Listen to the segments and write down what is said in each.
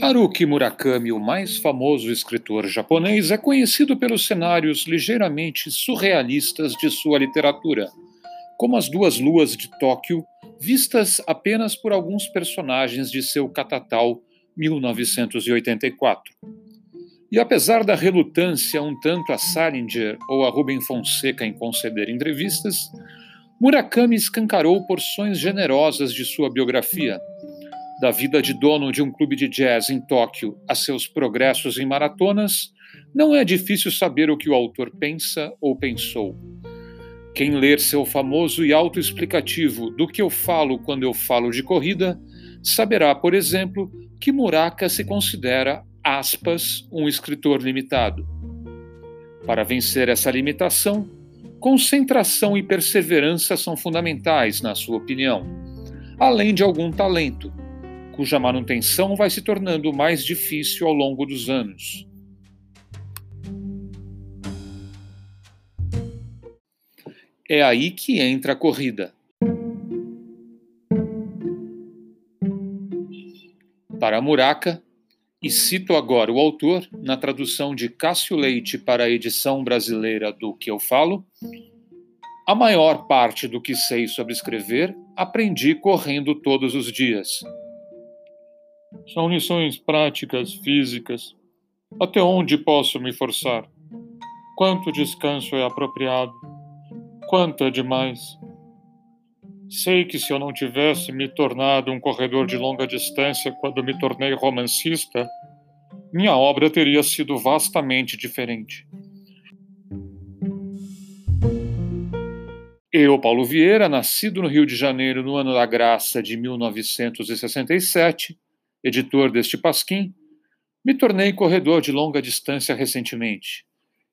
Haruki Murakami, o mais famoso escritor japonês, é conhecido pelos cenários ligeiramente surrealistas de sua literatura, como as duas luas de Tóquio, vistas apenas por alguns personagens de seu catatal 1984. E apesar da relutância um tanto a Salinger ou a Rubem Fonseca em conceder entrevistas, Murakami escancarou porções generosas de sua biografia da vida de dono de um clube de jazz em Tóquio a seus progressos em maratonas, não é difícil saber o que o autor pensa ou pensou. Quem ler seu famoso e autoexplicativo Do que eu falo quando eu falo de corrida, saberá, por exemplo, que Muraka se considera, aspas, um escritor limitado. Para vencer essa limitação, concentração e perseverança são fundamentais, na sua opinião, além de algum talento cuja manutenção vai se tornando mais difícil ao longo dos anos. É aí que entra a corrida. Para Muraca, e cito agora o autor, na tradução de Cássio Leite para a edição brasileira do Que Eu Falo, a maior parte do que sei sobre escrever aprendi correndo todos os dias. São lições práticas, físicas. Até onde posso me forçar? Quanto descanso é apropriado? Quanto é demais? Sei que se eu não tivesse me tornado um corredor de longa distância quando me tornei romancista, minha obra teria sido vastamente diferente. Eu, Paulo Vieira, nascido no Rio de Janeiro no ano da graça de 1967, editor deste pasquim, me tornei corredor de longa distância recentemente.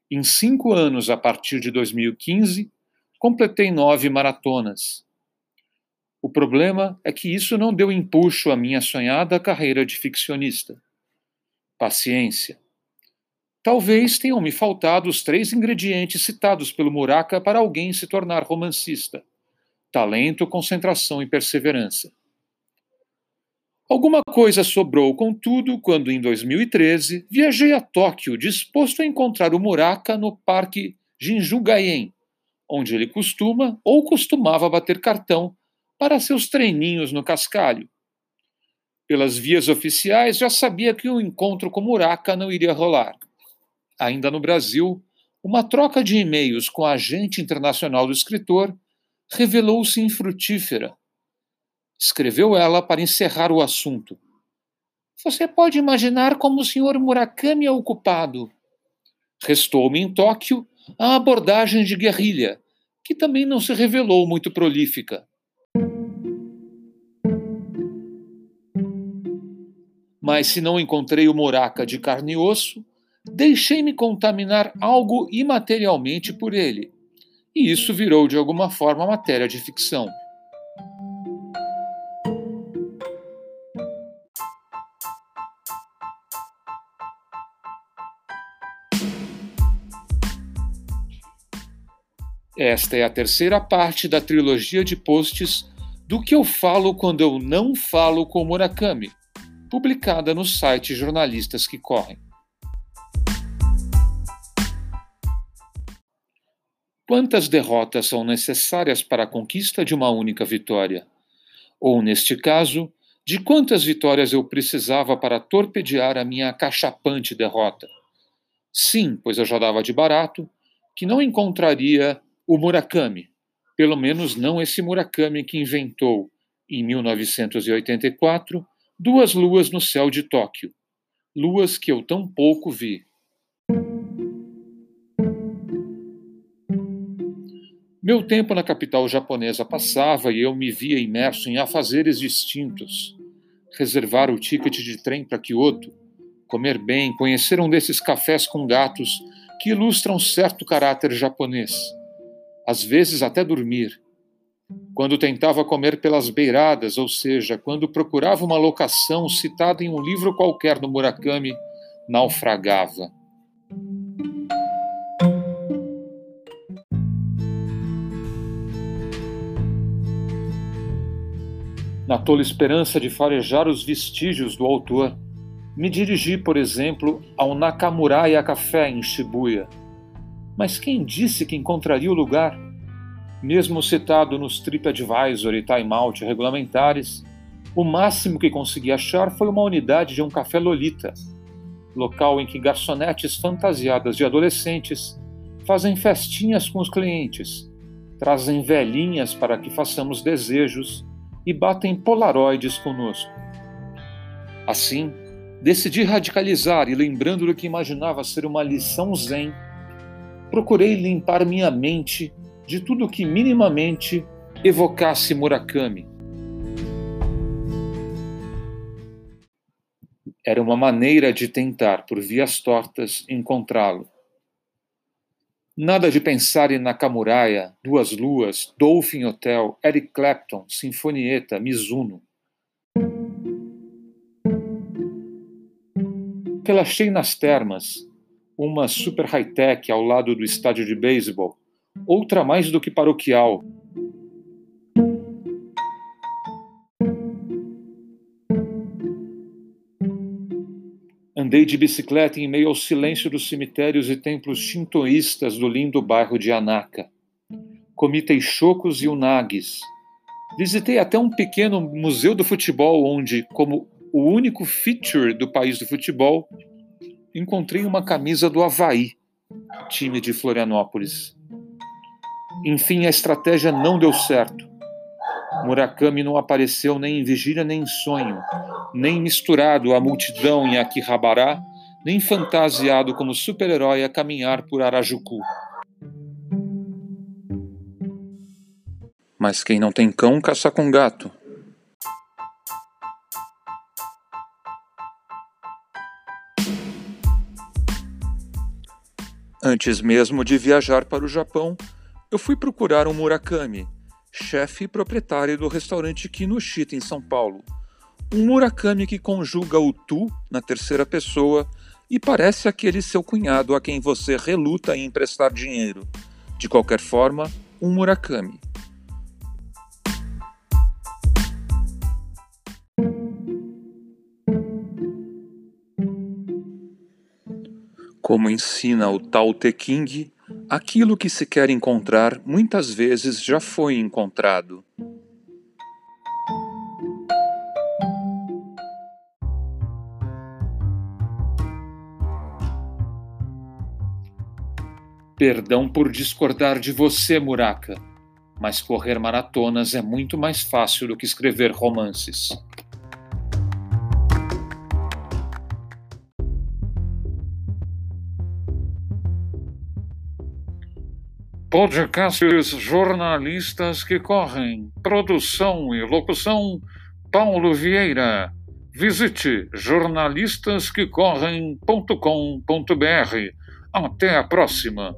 Em cinco anos, a partir de 2015, completei nove maratonas. O problema é que isso não deu empuxo à minha sonhada carreira de ficcionista. Paciência. Talvez tenham me faltado os três ingredientes citados pelo Muraka para alguém se tornar romancista: talento, concentração e perseverança. Alguma coisa sobrou, contudo, quando em 2013 viajei a Tóquio disposto a encontrar o Muraka no Parque Jinjugayen, onde ele costuma ou costumava bater cartão para seus treininhos no cascalho. Pelas vias oficiais já sabia que o um encontro com Muraka não iria rolar. Ainda no Brasil, uma troca de e-mails com a agente internacional do escritor revelou-se infrutífera escreveu ela para encerrar o assunto. Você pode imaginar como o Sr. Murakami é ocupado. Restou-me em Tóquio a abordagem de guerrilha, que também não se revelou muito prolífica. Mas se não encontrei o Muraka de carne e osso, deixei-me contaminar algo imaterialmente por ele. E isso virou de alguma forma matéria de ficção. Esta é a terceira parte da trilogia de posts do que eu falo quando eu não falo com Murakami, publicada no site Jornalistas que Correm. Quantas derrotas são necessárias para a conquista de uma única vitória? Ou, neste caso, de quantas vitórias eu precisava para torpedear a minha acachapante derrota? Sim, pois eu já dava de barato que não encontraria o Murakami, pelo menos não esse Murakami que inventou, em 1984, duas luas no céu de Tóquio, luas que eu tão pouco vi. Meu tempo na capital japonesa passava e eu me via imerso em afazeres distintos. Reservar o ticket de trem para Kyoto, comer bem, conhecer um desses cafés com gatos que ilustram certo caráter japonês às vezes até dormir. Quando tentava comer pelas beiradas, ou seja, quando procurava uma locação citada em um livro qualquer do Murakami, naufragava. Na tola esperança de farejar os vestígios do autor, Me dirigi, por exemplo, ao Nakamuraya Café em Shibuya. Mas quem disse que encontraria o lugar? Mesmo citado nos TripAdvisor e Time Out regulamentares, o máximo que consegui achar foi uma unidade de um café Lolita, local em que garçonetes fantasiadas de adolescentes fazem festinhas com os clientes, trazem velhinhas para que façamos desejos e batem polaroides conosco. Assim, decidi radicalizar e, lembrando do que imaginava ser uma lição zen, procurei limpar minha mente de tudo que minimamente evocasse Murakami. Era uma maneira de tentar, por vias tortas, encontrá-lo. Nada de pensar em Nakamuraya, Duas Luas, Dolphin Hotel, Eric Clapton, Sinfonieta, Mizuno. Relaxei nas termas, uma super high-tech ao lado do estádio de beisebol, outra mais do que paroquial. Andei de bicicleta em meio ao silêncio dos cemitérios e templos shintoístas do lindo bairro de Anaka. Comi teixocos e unagues. Visitei até um pequeno museu do futebol onde, como o único feature do país do futebol, encontrei uma camisa do Havaí, time de Florianópolis. Enfim, a estratégia não deu certo. Murakami não apareceu nem em vigília nem em sonho, nem misturado à multidão em Akihabara, nem fantasiado como super-herói a caminhar por Arajuku. Mas quem não tem cão caça com gato. Antes mesmo de viajar para o Japão, eu fui procurar um Murakami, chefe e proprietário do restaurante Kinoshita em São Paulo. Um Murakami que conjuga o tu na terceira pessoa e parece aquele seu cunhado a quem você reluta em emprestar dinheiro. De qualquer forma, um Murakami. Como ensina o Tao Te King, aquilo que se quer encontrar muitas vezes já foi encontrado. Perdão por discordar de você, Muraka, mas correr maratonas é muito mais fácil do que escrever romances. Podcasts jornalistas que correm. Produção e locução Paulo Vieira. Visite jornalistasquecorrem.com.br. Até a próxima.